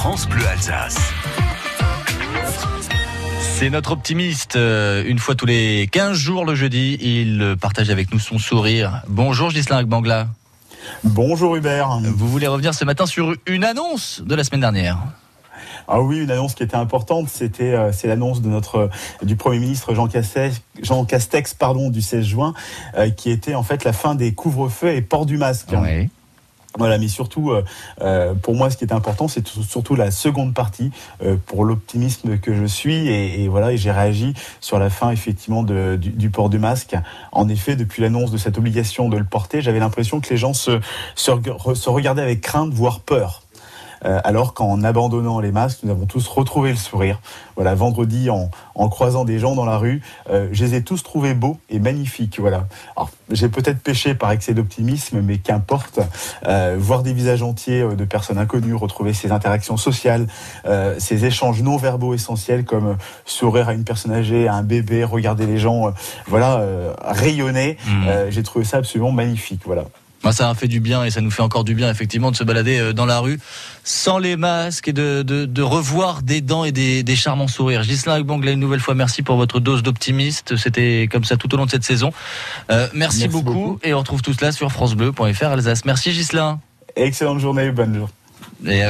France Bleu Alsace. C'est notre optimiste. euh, Une fois tous les 15 jours le jeudi, il partage avec nous son sourire. Bonjour Gislain Bangla. Bonjour Hubert. Vous voulez revenir ce matin sur une annonce de la semaine dernière Ah oui, une annonce qui était importante, c'était euh, c'est l'annonce de notre euh, du Premier ministre Jean Castex, Jean Castex pardon du 16 juin, euh, qui était en fait la fin des couvre-feux et port du masque. Oui. Voilà, mais surtout, euh, euh, pour moi, ce qui était important, c'est tout- surtout la seconde partie, euh, pour l'optimisme que je suis, et, voilà, et j'ai réagi sur la fin effectivement du, port du masque. En effet, depuis l'annonce de cette obligation de le porter, j'avais l'impression que les gens se regardaient avec crainte, voire peur. Euh, alors qu'en abandonnant les masques, nous avons tous retrouvé le sourire. Voilà, vendredi, en, en croisant des gens dans la rue, euh, je les ai tous trouvés beaux et magnifiques. Voilà. Alors, j'ai peut-être péché par excès d'optimisme, mais qu'importe. Euh, voir des visages entiers de personnes inconnues, retrouver ces interactions sociales, euh, ces échanges non verbaux essentiels comme sourire à une personne âgée, à un bébé, regarder les gens, euh, voilà, rayonner. Euh, j'ai trouvé ça absolument magnifique. Voilà. Moi, ça a fait du bien et ça nous fait encore du bien, effectivement, de se balader euh, dans la rue sans les masques et de, de, de revoir des dents et des, des charmants sourires. Gislain Bangla, une nouvelle fois, merci pour votre dose d'optimiste. C'était comme ça tout au long de cette saison. Euh, merci, Merci beaucoup. beaucoup. et on retrouve tout cela sur FranceBleu.fr Alsace. Merci Gislain. Excellente journée, bonne journée. Et, euh,